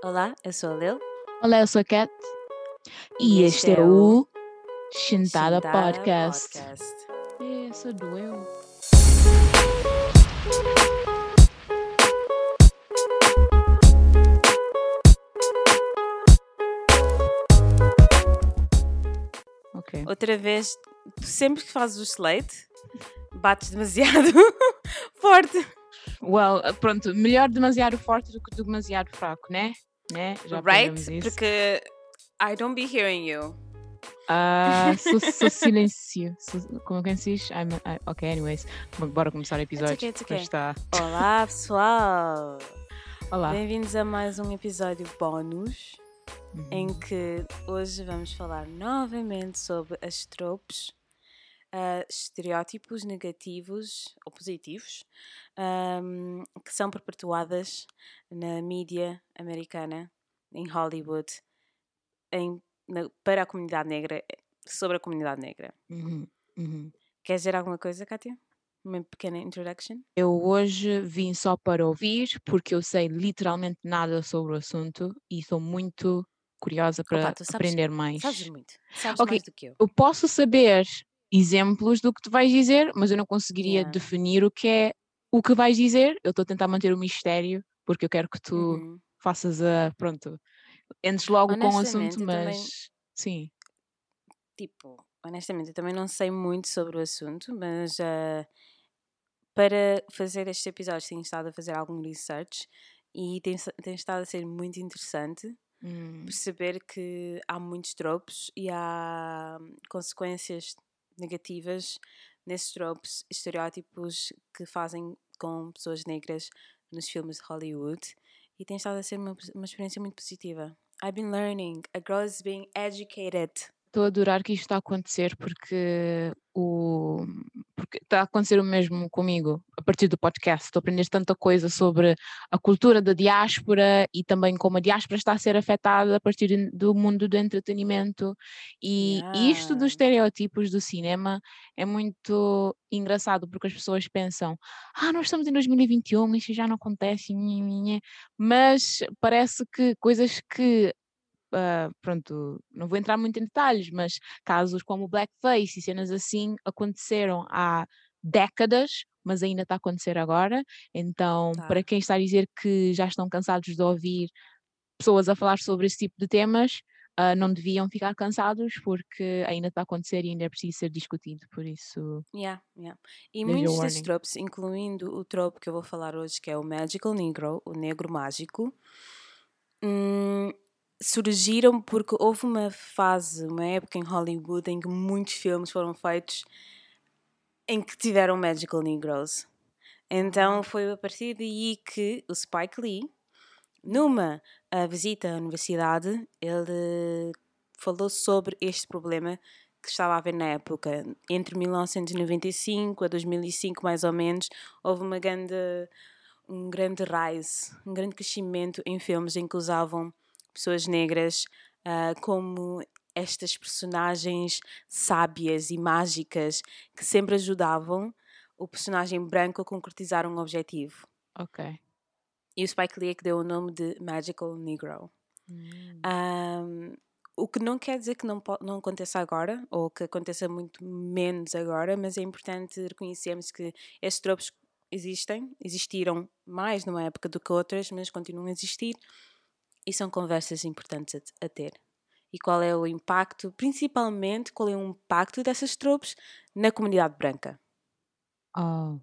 Olá, eu sou a Lil. Olá, eu sou a Kat. E, este é o Chintada Podcast. Podcast. É, sou doeu. Outra vez, sempre que fazes o slate, bates demasiado forte. Well, pronto, melhor demasiado forte do que demasiado fraco, né? Né? Já right? isso. Porque I don't be hearing you. Ah, sou, sou silêncio. Como é que se diz? I'm, I- ok, anyways. Bora começar o episódio. okay, it's okay. está. Olá, pessoal. Olá. Bem-vindos a mais um episódio bónus Uhum. em que hoje vamos falar novamente sobre as tropes, ah, estereótipos negativos ou positivos ahm, que são perpetuadas na mídia americana, em Hollywood, em- na- para a comunidade negra, sobre a comunidade negra. Uhum, uhum. Queres dizer alguma coisa, Kátia? Uma pequena introduction? Eu hoje vim só para ouvir, porque eu sei literalmente nada sobre o assunto e estou muito curiosa para Opa, sabes- aprender mais. Sabes muito. Sabes Ok. mais do que eu. Eu posso saber exemplos do que tu vais dizer, mas eu não conseguiria Yeah. definir o que é o que vais dizer. Eu estou a tentar manter o mistério, porque eu quero que tu Uhum. faças a. Pronto, entres logo com o assunto, eu também- mas. Sim. tipo, honestamente, eu também não sei muito sobre o assunto, mas ah, para fazer estes episódios tenho estado a fazer algum research e tem, tem estado a ser muito interessante Hum, perceber que há muitos tropos e há consequências negativas nesses tropos, estereótipos que fazem com pessoas negras nos filmes de Hollywood e tem estado a ser uma, uma experiência muito positiva. I've been learning. A girl is being educated. Estou a adorar que isto está a acontecer porque o porque está a acontecer o mesmo comigo a partir do podcast. Estou a aprender tanta coisa sobre a cultura da diáspora e também como a diáspora está a ser afetada a partir do mundo do entretenimento. E, isto dos estereótipos do cinema é muito engraçado porque as pessoas pensam: ah, nós estamos em 2021, isto já não acontece, nhe, nhe, nhe." mas parece que coisas que ah, pronto, não vou entrar muito em detalhes, mas casos como blackface e cenas assim aconteceram há décadas, mas ainda está a acontecer agora. Então, Tá. para quem está a dizer que já estão cansados de ouvir pessoas a falar sobre esse tipo de temas, ah, não deviam ficar cansados porque ainda está a acontecer e ainda é preciso ser discutido. Por isso, Yeah, yeah. E muitos desses tropes, incluindo o trope que eu vou falar hoje, que é o Magical Negro, o negro mágico, hum, surgiram porque houve uma fase, uma época em Hollywood em que muitos filmes foram feitos em que tiveram Magical Negroes. Então foi a partir daí que o Spike Lee, numa ah, visita à universidade, ele falou sobre este problema que estava a haver na época. Entre 1995 a 2005, mais ou menos, houve uma grande, um grande rise, um grande crescimento em filmes em que usavam pessoas negras ah, como estas personagens sábias e mágicas que sempre ajudavam o personagem branco a concretizar um objetivo. ok. E o Spike Lee é que deu o nome de Magical Negro. Hum. Ahm, o que não quer dizer que não, não aconteça agora, ou que aconteça muito menos agora, mas é importante reconhecermos que estes tropos existem, existiram mais numa época do que outras, mas continuam a existir e são conversas importantes a, ter. E qual é o impacto, principalmente, qual é o impacto dessas tropos na comunidade branca, Oh.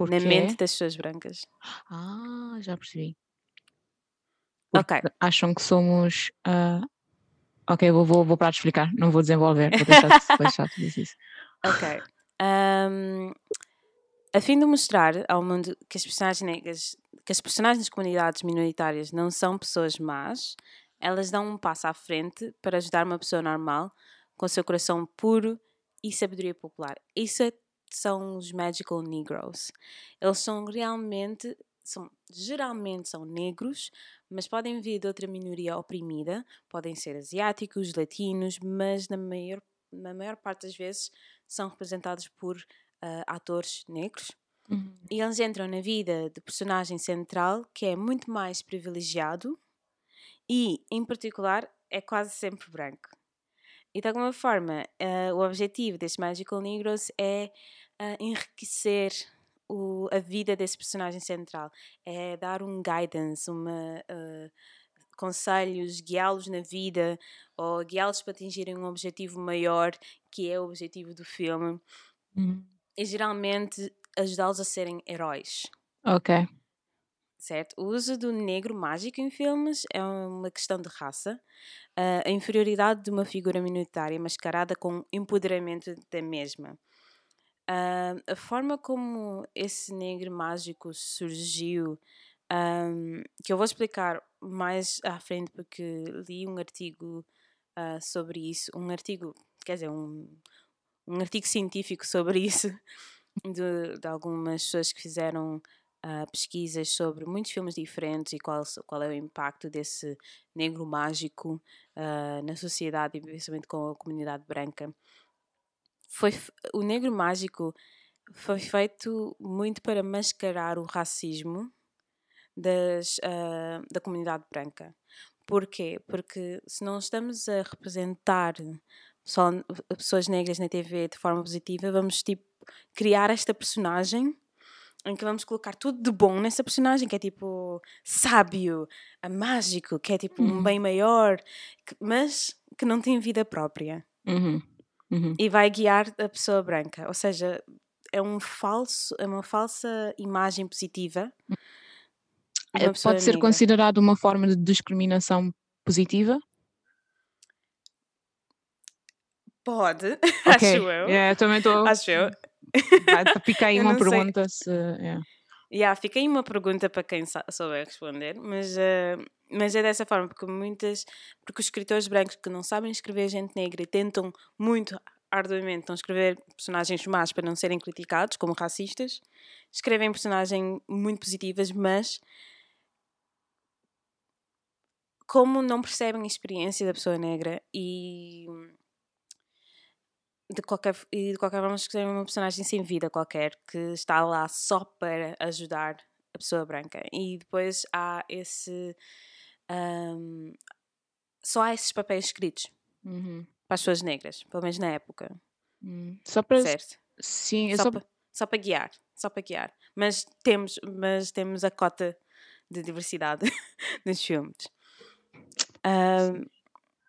na mente das pessoas brancas. Ah, já percebi. Ok. Porque Acham que somos. ah, Ok, vou, vou, vou parar de explicar, não vou desenvolver, vou deixar, dizer isso. Ok. Ahm, a fim de mostrar ao mundo que as personagens negras, que as personagens das comunidades minoritárias não são pessoas más, elas dão um passo à frente para ajudar uma pessoa normal com seu coração puro e sabedoria popular. Isso é- são os Magical Negroes. Eles são realmente, são, geralmente são negros, mas podem vir de outra minoria oprimida, podem ser asiáticos, latinos, mas na maior, na maior parte das vezes são representados por ah, atores negros. Uhum. E eles entram na vida do personagem central, que é muito mais privilegiado E, em particular, é quase sempre branco. E de alguma forma, uh, o objetivo deste Magical Negroes é uh, enriquecer o, a vida desse personagem central, é dar um guidance, uma, uh, conselhos, guiá-los na vida ou guiá-los para atingirem um objetivo maior, que é o objetivo do filme. Uhum. E geralmente ajudá-los a serem heróis. Ok. Certo? O uso do negro mágico em filmes é uma questão de raça. Uh, a inferioridade de uma figura minoritária mascarada com empoderamento da mesma. Uh, a forma como esse negro mágico surgiu, um, que eu vou explicar mais à frente porque li um artigo sobre isso, um artigo, quer dizer, um, um artigo científico sobre isso, de, de algumas pessoas que fizeram uh, pesquisas sobre muitos filmes diferentes e qual, qual é o impacto desse negro mágico uh, na sociedade principalmente com a comunidade branca. Foi, o negro mágico foi feito muito para mascarar o racismo das, uh, da comunidade branca. Porquê? Porque se não estamos a representar pessoas negras na TV de forma positiva, vamos tipo criar esta personagem em que vamos colocar tudo de bom nessa personagem, que é tipo sábio, mágico, que é tipo uhum. um bem maior, que, mas que não tem vida própria. Uhum. Uhum. E vai guiar a pessoa branca. Ou seja, é um falso, é uma falsa imagem positiva. É, pode ser considerado uma forma de discriminação positiva? Pode, okay. acho eu. Yeah, também estou. Acho eu. Fica aí uma pergunta se. Yeah. Yeah, fica aí uma pergunta para quem souber responder, mas, uh, mas é dessa forma, porque muitas. Porque os escritores brancos que não sabem escrever gente negra e tentam muito arduamente não escrever personagens más para não serem criticados como racistas, escrevem personagens muito positivas, mas como não percebem a experiência da pessoa negra e de qualquer, e de qualquer forma escrevem uma personagem sem vida qualquer que está lá só para ajudar a pessoa branca. E depois há esse um, só há esses papéis escritos uhum. para as pessoas negras, pelo menos na época. Uhum. só para certo? sim só, só... Para, só para guiar só para guiar. Mas temos mas temos a cota de diversidade nos filmes. Um,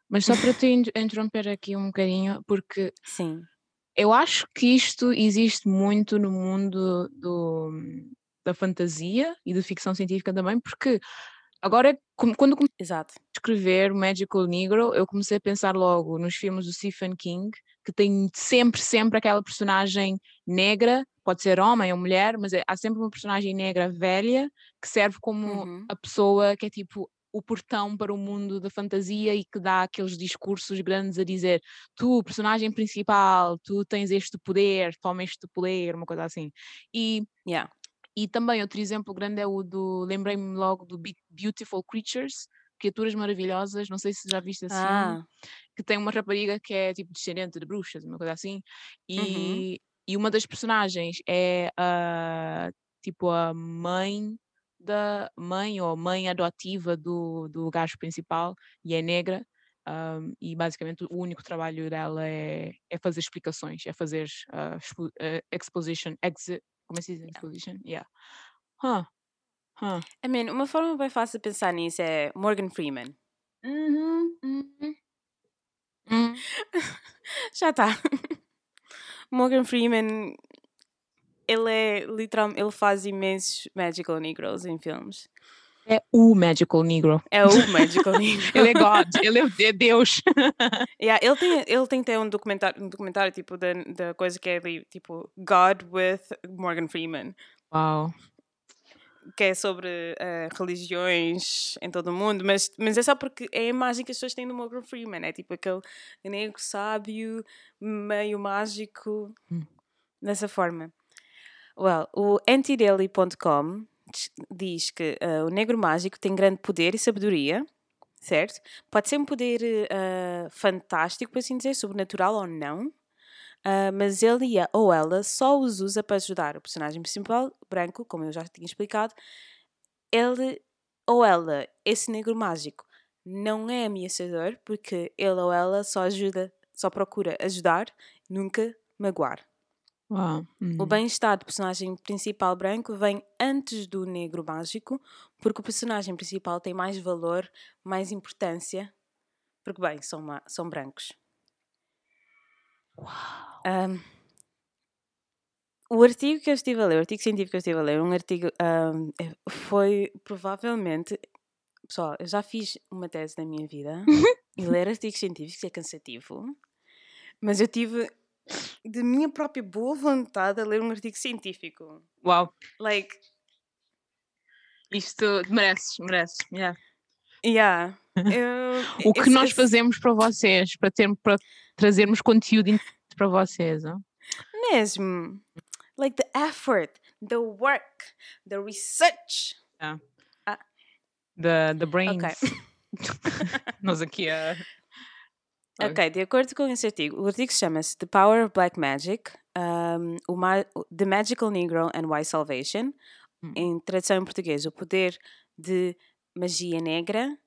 mas só para te interromper aqui um bocadinho, porque sim. eu acho que isto existe muito no mundo do, da fantasia e da ficção científica também, porque agora, quando comecei Exato. a escrever Magical Negro, eu comecei a pensar logo nos filmes do Stephen King, que tem sempre, sempre aquela personagem negra, pode ser homem ou mulher, mas é, há sempre uma personagem negra velha que serve como uhum. a pessoa que é tipo o portão para o mundo da fantasia e que dá aqueles discursos grandes a dizer tu, personagem principal, tu tens este poder, toma este poder, uma coisa assim. E, yeah. e também outro exemplo grande é o do, lembrei-me logo do Beautiful Creatures, Criaturas Maravilhosas, não sei se já viste assim, ah. que tem uma rapariga que é tipo descendente de bruxas, uma coisa assim, e, uhum. e uma das personagens é a, tipo a mãe da mãe ou mãe adotiva do, do gajo principal e é negra. Um, e basicamente o único trabalho dela é, é fazer explicações, é fazer uh, uh, exposition, exi como é que se diz? Exposition? Yeah. Huh. Huh. I mean, uma forma bem fácil de pensar nisso é Morgan Freeman. Uhum, uhum. Uhum. Já está. Morgan Freeman ele é literalmente, ele faz imensos Magical Negroes em filmes. É o Magical Negro. É o Magical Negro. ele é God, ele é, Deus. yeah, ele, tem, ele tem ter um documentário, um documentário tipo da, da coisa que é tipo God with Morgan Freeman. Uau. Que é sobre uh, religiões em todo o mundo, mas, mas é só porque é a imagem que as pessoas têm do Morgan Freeman. É tipo aquele negro sábio, meio mágico, hum. dessa forma. Well, o antidaily.com diz que uh, o negro mágico tem grande poder e sabedoria, certo? Pode ser um poder uh, fantástico, por assim dizer, sobrenatural ou não, uh, mas ele ou ela só os usa para ajudar o personagem principal, branco, como eu já tinha explicado. Ele ou ela, esse negro mágico, não é ameaçador porque ele ou ela só ajuda, só procura ajudar, nunca magoar. Uau. O Uhum. bem-estar do personagem principal branco vem antes do negro mágico, porque o personagem principal tem mais valor, mais importância, porque, bem, são, são brancos. Uau. Ahm, o artigo que eu estive a ler, o artigo científico que eu estive a ler, um artigo ahm, eh, foi provavelmente. Pessoal, eu já fiz uma tese na minha vida e ler artigos científicos é cansativo, mas eu tive de minha própria boa vontade a ler um artigo científico. Uau. Like, Isto mereces, mereces. yeah. yeah. eu- O que nós fazemos para vocês, para, ter, para trazermos conteúdo para vocês. ó. Mesmo. Like the effort, the work, the research. The, the brains. Ok. Nós aqui a. Ok, de acordo com esse artigo, o artigo chama-se The Power of Black Magic, um, The Magical Negro and Why Salvation, Hum. em tradução em português, o poder de magia negra,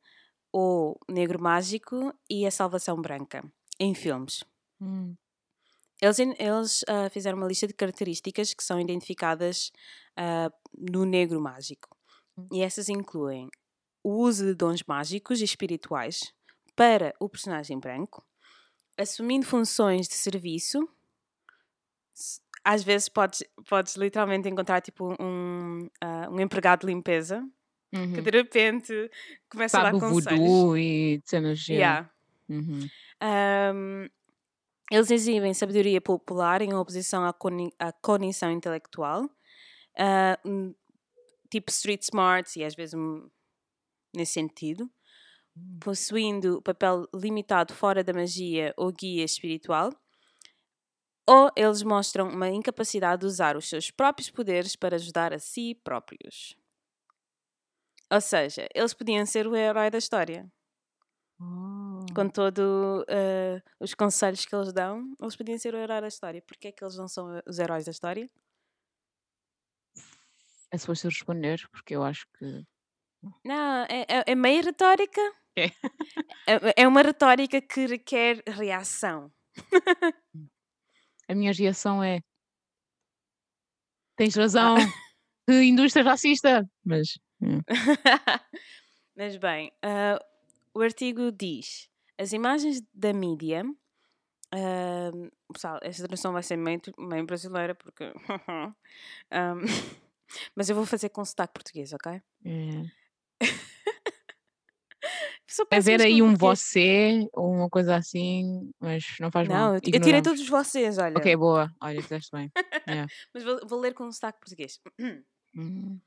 ou negro mágico e a salvação branca, em filmes. Hum. Eles, eles ah, fizeram uma lista de características que são identificadas ah, no negro mágico. Hum. E essas incluem o uso de dons mágicos e espirituais para o personagem branco, assumindo funções de serviço. Às vezes podes, podes literalmente encontrar tipo um, ah, um empregado de limpeza que Uhum. de repente começa a Sabe dar o conselhos. e cenas. Yeah. Uhum. Um, eles exibem sabedoria popular em oposição à, coni- à cognição intelectual, um, tipo street smarts e às vezes um, nesse sentido, possuindo papel limitado fora da magia ou guia espiritual, ou eles mostram uma incapacidade de usar os seus próprios poderes para ajudar a si próprios. Ou seja, eles podiam ser o herói da história Oh. com todos os conselhos que eles dão, eles podiam ser o herói da história. Porquê é que eles não são os heróis da história? É suposto responder, porque eu acho que. Não, é, é, é meio retórica. É. É, é uma retórica que requer reação. A minha reação é. Tens razão. Que indústria racista. Mas. hum. Mas bem, ah, o artigo diz: as imagens da mídia. ah, pessoal, esta tradução vai ser meio, meio brasileira porque. Ah, mas eu vou fazer com sotaque português, ok? É. É ver aí um você ou uma coisa assim, mas não faz mal. Não, eu, eu tirei todos vocês, olha. Ok, boa. Olha, fizeste bem. Yeah. Mas vou, vou ler com sotaque português. Hum.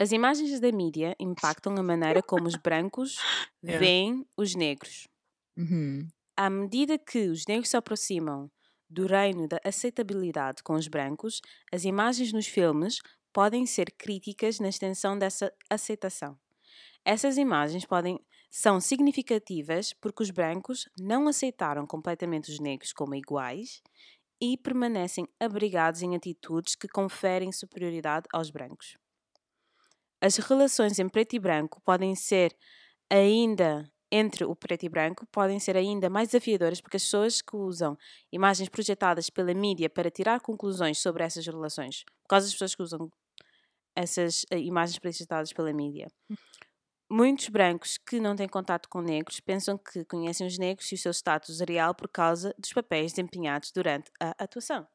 As imagens da mídia impactam a maneira como os brancos Yeah. veem os negros. Uhum. À medida que os negros se aproximam do reino da aceitabilidade com os brancos, as imagens nos filmes podem ser críticas na extensão dessa aceitação. Essas imagens podem são significativas porque os brancos não aceitaram completamente os negros como iguais e permanecem abrigados em atitudes que conferem superioridade aos brancos. As relações em preto e branco podem ser ainda entre o preto e branco podem ser ainda mais desafiadoras porque as pessoas que usam imagens projetadas pela mídia para tirar conclusões sobre essas relações, por causa das pessoas que usam essas eh, imagens projetadas pela mídia. Muitos brancos que não têm contato com negros pensam que conhecem os negros e o seu status real por causa dos papéis desempenhados durante a atuação.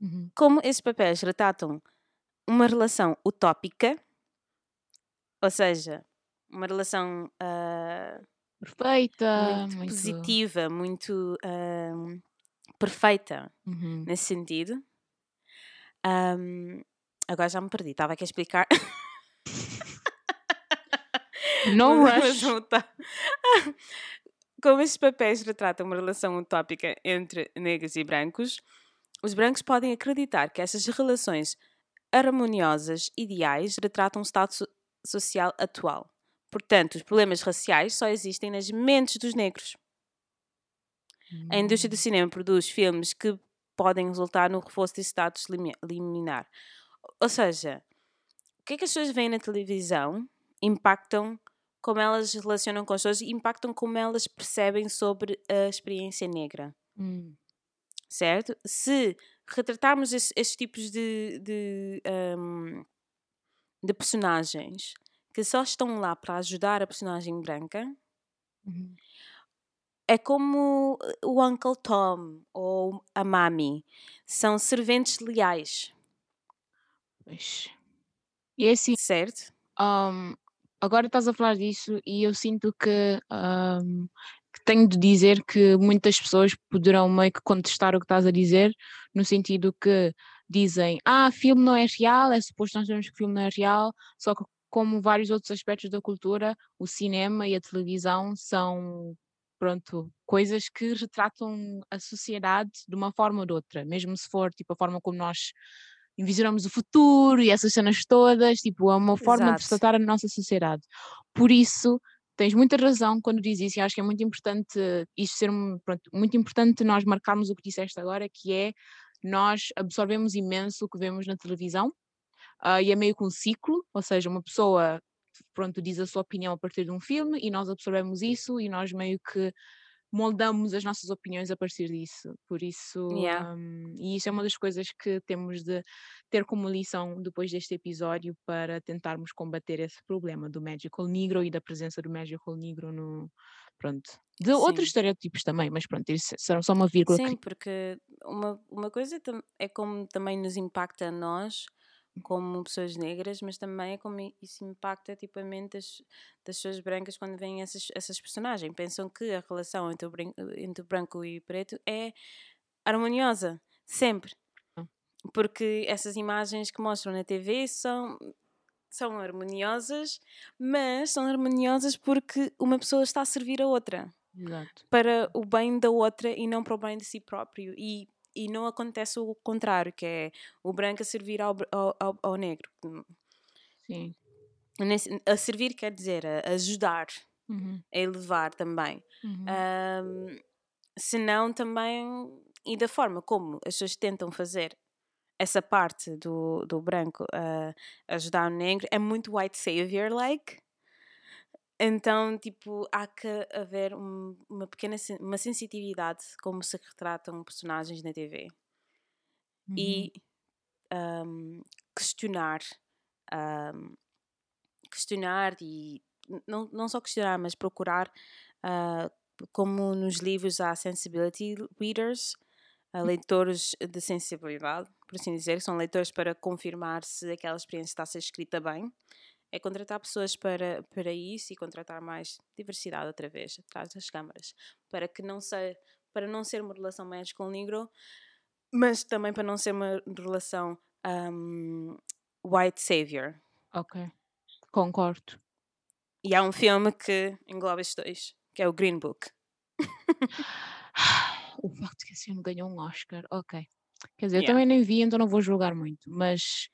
Uhum. Como esses papéis retratam uma relação utópica, ou seja, uma relação ah, Perfeita. muito, muito- positiva, muito ah, perfeita Uhum. nesse sentido. Ahm, agora já me perdi, estava aqui a explicar. No rush. Como esses papéis retratam uma relação utópica entre negros e brancos, os brancos podem acreditar que essas relações harmoniosas, ideais, retratam o estado so- social atual. Portanto, os problemas raciais só existem nas mentes dos negros. A indústria do cinema produz filmes que podem resultar no reforço desse status limi- liminar. Ou seja, o que é que as pessoas veem na televisão impactam como elas se relacionam com as pessoas e impactam como elas percebem sobre a experiência negra. Hum. Certo? Se retratarmos esses, esses tipos de, de, um, de personagens que só estão lá para ajudar a personagem branca, Uhum. é como o Uncle Tom ou a Mami. São serventes leais, Pois. E é assim, certo? um, agora estás a falar disso e eu sinto que, um, que tenho de dizer que muitas pessoas poderão meio que contestar o que estás a dizer, no sentido que dizem, ah, filme não é real, é suposto nós sabemos que filme não é real, só que como vários outros aspectos da cultura, o cinema e a televisão são pronto, coisas que retratam a sociedade de uma forma ou de outra, mesmo se for tipo a forma como nós envisionamos o futuro e essas cenas todas, tipo, é uma forma de Exato. tratar a nossa sociedade. Por isso, tens muita razão quando dizes isso, e acho que é muito importante isto ser um- pronto, muito importante nós marcarmos o que disseste agora, que é nós absorvemos imenso o que vemos na televisão, ah, e é meio que um ciclo, ou seja, uma pessoa pronto, diz a sua opinião a partir de um filme e nós absorvemos isso e nós meio que moldamos as nossas opiniões a partir disso. Por isso, Yeah. hum, e isso é uma das coisas que temos de ter como lição depois deste episódio para tentarmos combater esse problema do Magical Negro e da presença do Magical Negro no. Pronto. De outros Sim. estereótipos também, mas pronto, isso será só uma vírgula. Sim, que- porque uma, uma coisa é como também nos impacta a nós, como pessoas negras, mas também é como isso impacta tipo, a mente das, das pessoas brancas quando veem essas, essas personagens. Pensam que a relação entre o, entre o branco e o preto é harmoniosa, sempre. Não. Porque essas imagens que mostram na TV são, são harmoniosas, mas são harmoniosas porque uma pessoa está a servir a outra Exato. para o bem da outra e não para o bem de si próprio. E, e não acontece o contrário, que é o branco a servir ao, ao, ao, negro. Sim. Nesse- A servir quer dizer a ajudar, Uhum, a elevar também. uhum. Ahm, senão também, e da forma como as pessoas tentam fazer essa parte do, do branco a ajudar o negro, é muito white savior-like. Então, tipo, há que haver um- uma pequena uma sensitividade como se retratam personagens na TV uhum. e ahm, questionar ahm, questionar e não, não só questionar, mas procurar ah, como nos livros há sensibility readers ah, leitores de sensibilidade, por assim dizer, são leitores para confirmar se aquela experiência está a ser escrita bem é contratar pessoas para, para isso e contratar mais diversidade outra vez atrás das câmaras para que não ser para não ser uma relação magical negro mas também para não ser uma relação um, white savior Ok. Concordo. e há um filme que engloba estes dois que é o Green Book O facto de que esse filme ganhou um Oscar, ok. Quer dizer, eu Yeah. também nem vi, então não vou julgar muito, mas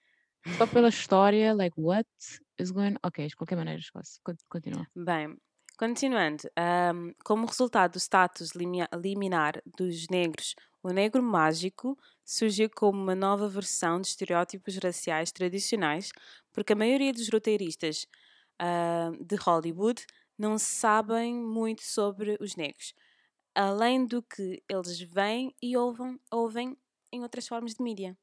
só pela história, like, what is going Ok, de qualquer maneira, esquece. Con- Continua. Bem, continuando, ahm, como resultado do status liminar dos negros, o negro mágico surgiu como uma nova versão de estereótipos raciais tradicionais, porque a maioria dos roteiristas ahm, de Hollywood não sabem muito sobre os negros, além do que eles veem e ouvem, ouvem em outras formas de mídia.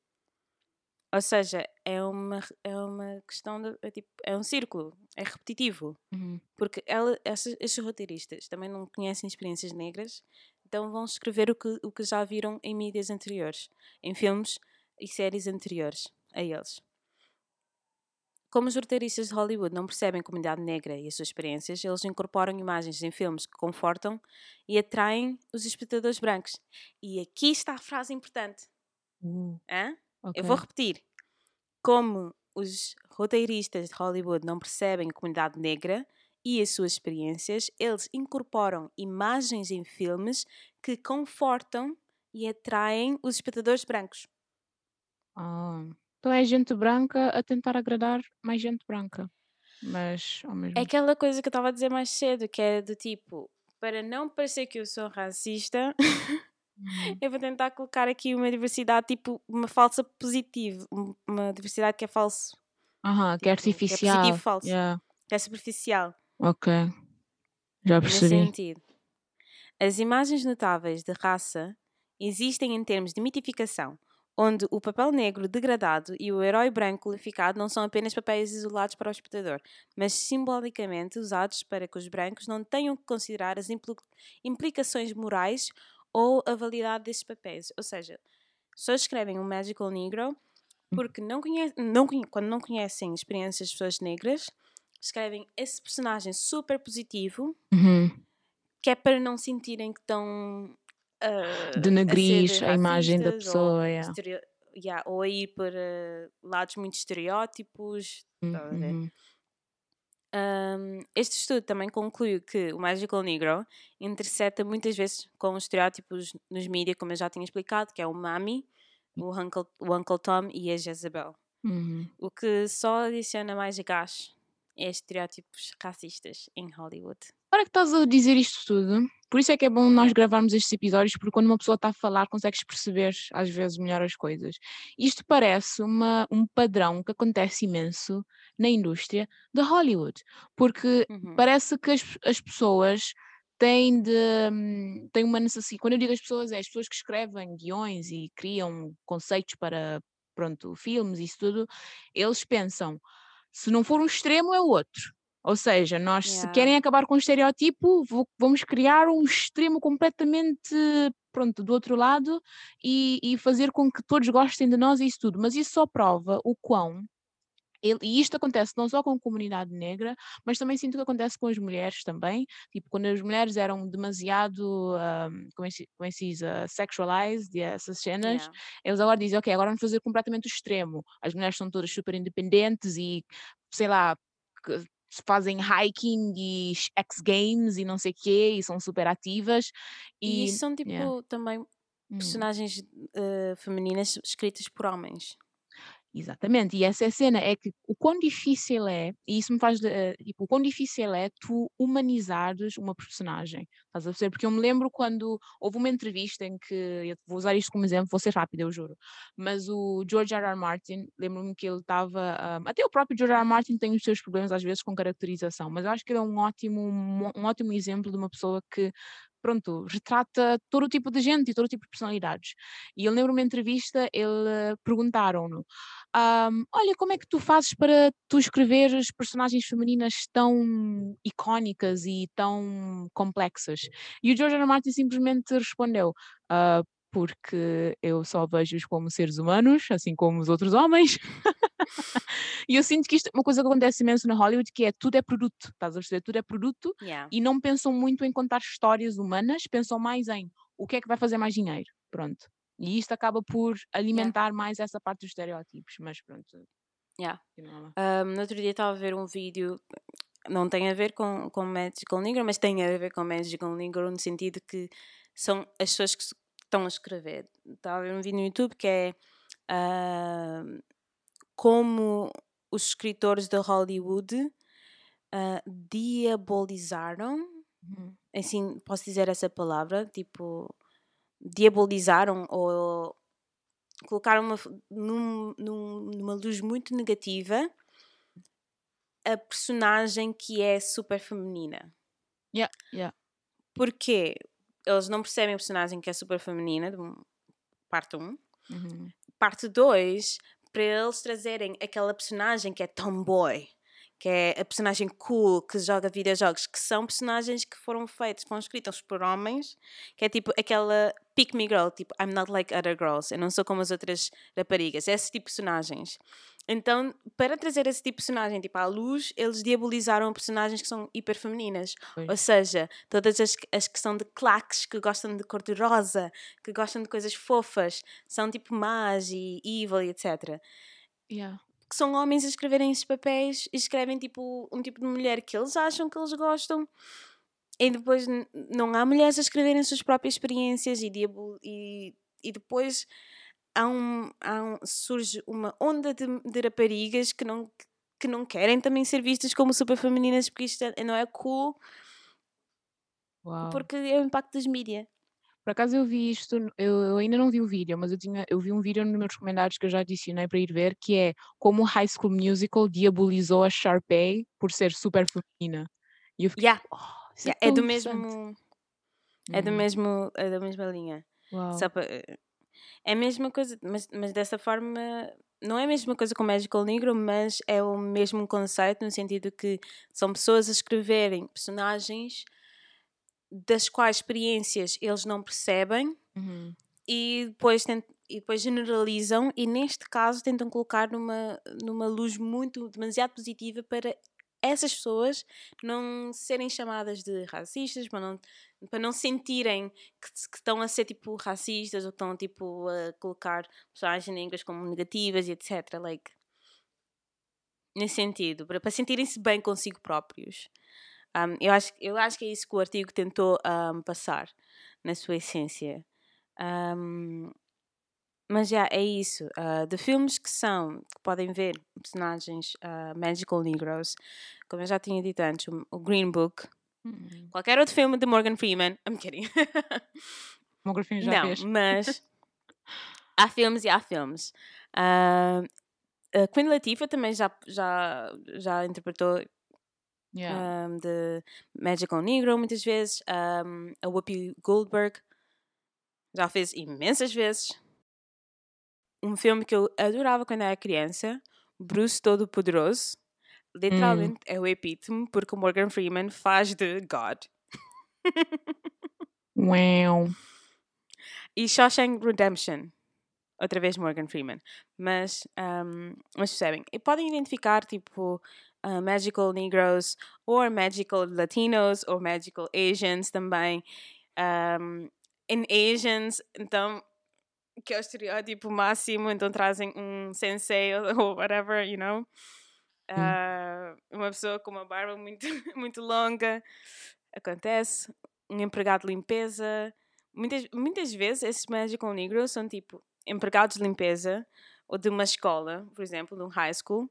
Ou seja, é uma, é uma questão de. É, tipo, é um círculo, é repetitivo. Uhum. Porque ela, essas, estes roteiristas também não conhecem experiências negras, então vão escrever o que, o que já viram em mídias anteriores, em filmes e séries anteriores a eles. Como os roteiristas de Hollywood não percebem a comunidade negra e as suas experiências, eles incorporam imagens em filmes que confortam e atraem os espectadores brancos. E aqui está a frase importante. Uh, Hã? Ok. Eu vou repetir. Como os roteiristas de Hollywood não percebem a comunidade negra e as suas experiências, eles incorporam imagens em filmes que confortam e atraem os espectadores brancos. Ah, então é gente branca a tentar agradar mais gente branca. Mas ao mesmo É aquela coisa que eu estava a dizer mais cedo, que é do tipo, para não parecer que eu sou racista. eu vou tentar colocar aqui uma diversidade, tipo, uma falsa positiva, um- uma diversidade que é falso, Aham, que é tipo, que é artificial. positivo falso. Yeah. que é superficial. Ok. Já Nesse percebi. sentido, as imagens notáveis de raça existem em termos de mitificação, onde o papel negro degradado e o herói branco qualificado não são apenas papéis isolados para o espectador, mas simbolicamente usados para que os brancos não tenham que considerar as impl- implicações morais ou a validade desses papéis. Ou seja, pessoas escrevem um Magical Negro porque não conhe não quando não conhecem experiências de pessoas negras, escrevem esse personagem super positivo Uhum. que é para não sentirem que estão ah, a Denegrir ser a imagem da racistas ou, pessoa, yeah. estereo- yeah, ou a ir para lados muito estereótipos. a? Uhum. Um, este estudo também conclui que o Magical Negro intercepta muitas vezes com os estereótipos nos mídias, como eu já tinha explicado, que é o Mami, o Uncle, o Uncle Tom e a Jezebel. Uhum. O que só adiciona mais gás a estereótipos racistas em Hollywood. Agora que estás a dizer isto tudo, por isso é que é bom nós gravarmos estes episódios, porque quando uma pessoa está a falar, consegues perceber às vezes melhor as coisas. Isto parece uma, um padrão que acontece imenso na indústria de Hollywood, porque Uhum. parece que as, as pessoas têm de hum, têm uma necessidade. Quando eu digo as pessoas, é as pessoas que escrevem guiões e criam conceitos para pronto, filmes e isso tudo, eles pensam, se não for um extremo, é o outro. Ou seja, nós se Yeah. querem acabar com o estereótipo, vamos criar um extremo completamente pronto, do outro lado e, e fazer com que todos gostem de nós e isso tudo. Mas isso só prova o quão ele- e isto acontece não só com a comunidade negra, mas também sinto que acontece com as mulheres também. Tipo, quando as mulheres eram demasiado, um, como é se como é se diz, uh, sexualized, e essas cenas, Yeah. eles agora dizem, ok, agora vamos fazer completamente o extremo. As mulheres são todas super independentes e, sei lá, fazem hiking e X Games e não sei o quê, e são super ativas. E E, são tipo yeah, também hum. personagens eh, femininas escritas por homens. Exatamente, e essa é a cena, é que o quão difícil é, e isso me faz, eh, tipo, o quão difícil é tu humanizares uma personagem, estás a perceber? Porque eu me lembro quando houve uma entrevista em que, eu vou usar isto como exemplo, vou ser rápida, eu juro, mas o George R. R. Martin, lembro-me que ele estava, ah, até o próprio George R. R. Martin tem os seus problemas às vezes com caracterização, mas eu acho que ele é um ótimo, mo- um ótimo exemplo de uma pessoa que pronto, retrata todo o tipo de gente e todo o tipo de personalidades. E eu lembro uma entrevista, ele perguntaram-no, Ahm, olha, como é que tu fazes para tu escreveres personagens femininas tão icónicas e tão complexas? E o George R. R. Martin simplesmente respondeu, "Ah, porque eu só vejo-os como seres humanos, assim como os outros homens. e eu sinto que isto é uma coisa que acontece imenso na Hollywood, que é tudo é produto, estás a perceber? Tudo é produto Yeah. e não pensam muito em contar histórias humanas, pensam mais em o que é que vai fazer mais dinheiro, pronto. E isto acaba por alimentar mais essa parte dos estereótipos, mas pronto. Yeah. lá. Um, no outro dia estava a ver um vídeo, não tem a ver com, com Magical Negro, mas tem a ver com Magical Negro no sentido que são as pessoas que estão a escrever. Estava a ver um vídeo no YouTube que é ah, como os escritores de Hollywood ah, diabolizaram, Uhum. assim, posso dizer essa palavra, tipo, diabolizaram ou colocaram uma, num- num- numa luz muito negativa a personagem que é super feminina. Yeah, yeah. Porque eles não percebem a personagem que é super feminina, um- parte 1. Uhum. Parte 2, para eles trazerem aquela personagem que é tomboy, que é a personagem cool que joga videojogos, que são personagens que foram feitos, foram escritas por homens, que é tipo aquela pick me girl, tipo I'm not like other girls, eu não sou como as outras raparigas, esse tipo de personagens. Então, para trazer esse tipo de personagem tipo, à luz, eles diabolizaram personagens que são hiper femininas. Pois. Ou seja, todas as, as que são de claques, que gostam de cor de rosa, que gostam de coisas fofas, são tipo más e evil e etc. Yeah. Que são homens a escreverem esses papéis e escrevem tipo um tipo de mulher que eles acham que eles gostam. E depois não há mulheres a escreverem as suas próprias experiências e, diabo- e, e depois há um, há um- surge uma onda de, de raparigas que não, que não querem também ser vistas como super femininas porque isto é- não é cool Uau. porque é o impacto dos mídias. Por acaso eu vi isto, eu, eu ainda não vi o vídeo, mas eu, tinha, eu vi um vídeo nos meus comentários que eu já adicionei para ir ver, que é como o High School Musical diabolizou a Sharpay por ser super feminina. E eu fiquei, Yeah, oh, é, yeah, é tão do mesmo. É do Uhum. mesmo. É da mesma linha. Uau. Só pa- É a mesma coisa, mas, mas dessa forma. Não é a mesma coisa com Magical Negro, mas é o mesmo conceito no sentido que são pessoas a escreverem personagens das quais experiências eles não percebem Uhum. e depois, e depois generalizam e neste caso tentam colocar numa, numa luz muito demasiado positiva para essas pessoas não serem chamadas de racistas, para não, para não sentirem que, que estão a ser tipo racistas ou estão tipo a colocar personagens negras como negativas e etc. Like, nesse sentido, para, para sentirem-se bem consigo próprios. Um, eu, acho, eu acho que é isso que o artigo tentou um, passar na sua essência. Um, mas já é isso. Uh, de filmes que são, que podem ver personagens uh, Magical Negroes, como eu já tinha dito antes, o Green Book, Hum. qualquer outro filme de Morgan Freeman, I'm kidding. Meu grafinho já Não, fez. mas há filmes e há filmes. Uh, a Queen Latifah também já, já, já interpretou Yeah. um, de Magical Negro muitas vezes. Um, a Whoopi Goldberg já fez imensas vezes. Um filme que eu adorava quando era criança, Bruce Todo Poderoso. Literalmente é o epítome, porque o Morgan Freeman faz de God. Uau. E Shawshank Redemption. Outra vez Morgan Freeman. Mas, um, mas percebem. E podem identificar, tipo, uh, Magical Negroes, ou Magical Latinos, ou Magical Asians também. Um, in Asians, então, que é o estereótipo máximo, então trazem um sensei ou whatever, you know. Uh, uma pessoa com uma barba muito, muito longa. Acontece. Um empregado de limpeza. Muitas, muitas vezes esses Magical Negroes são tipo empregados de limpeza ou de uma escola, por exemplo, de um high school,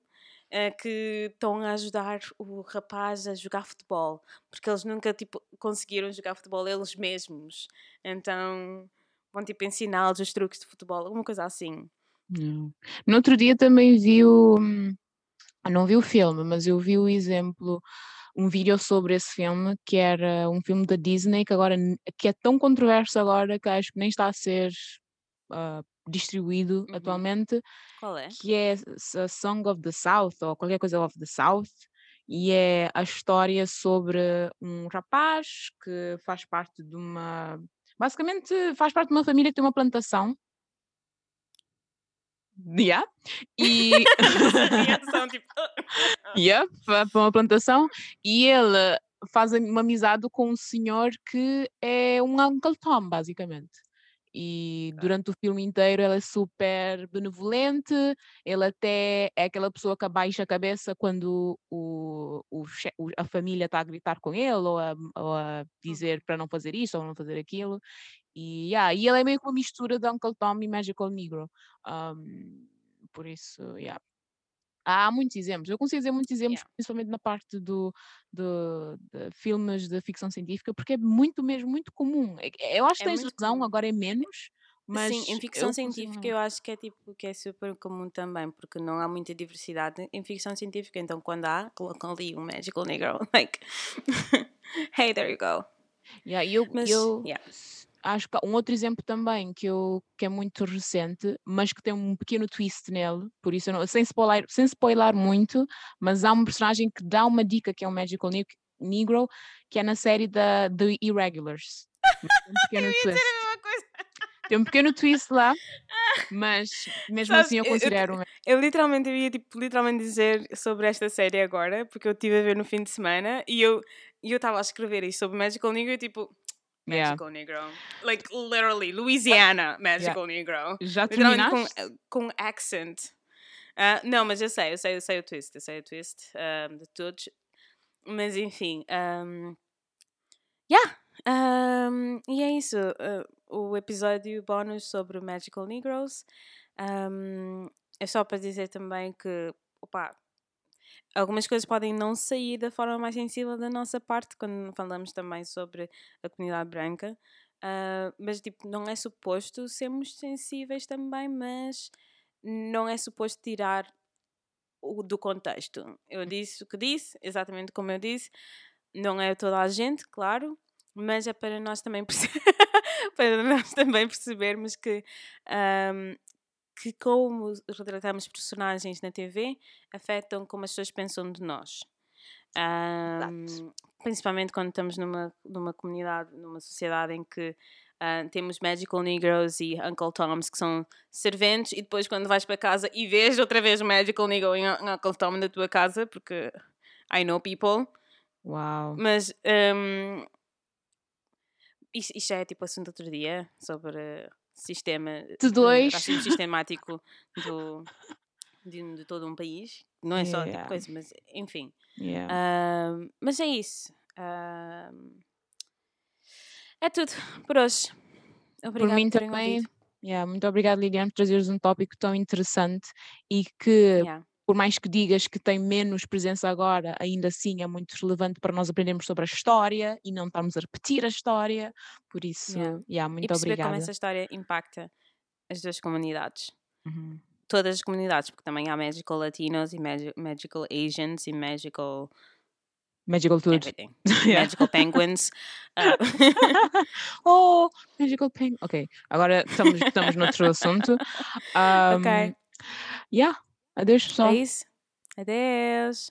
eh, que estão a ajudar o rapaz a jogar futebol, porque eles nunca tipo, conseguiram jogar futebol eles mesmos. Então vão tipo ensiná-los os truques de futebol, alguma coisa assim. Não. No outro dia também vi o. hum, Não vi o filme, mas eu vi o exemplo, um vídeo sobre esse filme, que era um filme da Disney, que agora que é tão controverso agora que acho que nem está a ser ah, distribuído Uhum. atualmente, Qual é? que é a Song of the South, ou qualquer coisa of the South, e é a história sobre um rapaz que faz parte de uma. Basicamente, faz parte de uma família que tem uma plantação. Yeah. E tipo. Yep, vai para uma plantação e ele faz uma amizade com um senhor que é um Uncle Tom, basicamente. E durante o filme inteiro ele é super benevolente, ele até é aquela pessoa que abaixa a cabeça quando o, o, a família está a gritar com ele ou a, ou a dizer para não fazer isto ou não fazer aquilo. E, yeah, e ele é meio que uma mistura de Uncle Tom e Magical Negro. Um, por isso, yeah. Há muitos exemplos. Eu consigo dizer muitos exemplos, Yeah. principalmente na parte do, do- de filmes de ficção científica, porque é muito mesmo, muito comum. É- Eu acho que É tens razão, comum. agora é menos, mas Sim, em eu ficção consigo científica lembrar. eu acho que é tipo que é super comum também, porque não há muita diversidade em ficção científica, então quando há, colocam ali um Magical Negro, like, hey, there you go. Yeah, eu, Mas, eu yeah. Acho que um outro exemplo também que, eu, que é muito recente, mas que tem um pequeno twist nele, por isso eu não, sem, spoiler, sem spoiler muito, mas há um personagem que dá uma dica que é um Magical Ne- Negro, que é na série da The Irregulars. Um pequeno twist. mesma coisa. Tem um pequeno twist lá, mas mesmo Sabes, assim eu eu- eu- considero. um- Eu literalmente eu ia tipo, literalmente dizer sobre esta série agora, porque eu estive a ver no fim de semana e eu e eu estava a escrever isso sobre Magical Negro e tipo, Yeah. Magical Negro. Like, literally, Louisiana Magical Negro. Já terminaste? com, com accent. Ah, não, mas eu sei, eu sei, eu sei o twist, eu sei o twist ah, de todos. Mas enfim. Um, yeah! Um, e é isso. ah, o episódio bónus sobre Magical Negroes. Um, é só para dizer também que, opa, algumas coisas podem não sair da forma mais sensível da nossa parte quando falamos também sobre a comunidade branca. ah, mas, tipo, não é suposto sermos sensíveis também, mas não é suposto tirar o do contexto. Eu disse o que disse, exatamente como eu disse. não é toda a gente, claro, mas é para nós também, perce- para nós também percebermos que, um, que como retratamos personagens na TV afetam como as pessoas pensam de nós. Um, principalmente quando estamos numa, numa comunidade, numa sociedade em que uh, temos Magical Negroes e Uncle Toms que são serventes, e depois quando vais para casa e vês outra vez Magical Negro e Uncle Tom na tua casa, porque I know people. Uau. Mas um, isto, isto é tipo assunto outro dia sobre sistema De dois. racismo sistemático do, de, de todo um país. Não é só tipo Yeah. coisa, mas enfim. Yeah. Ahm, mas é isso. Ahm, é tudo por hoje. Obrigada Por mim também. Yeah, muito obrigada, Liliane, por trazeres um tópico tão interessante e que, Yeah. Por mais que digas que tem menos presença agora, ainda assim é muito relevante para nós aprendermos sobre a história e não estarmos a repetir a história. Por isso, Yeah. yeah, E muito perceber obrigada. como essa história impacta as duas comunidades. Uhum. Todas as comunidades, porque também há Magical Latinos e magi- Magical Asians e Magical Magical Food. everything. Yeah. Magical Penguins. Ah, oh, Magical Penguin. Ok, agora estamos, estamos noutro assunto. ok. Um, yeah, adeus pessoal. É isso. Adeus.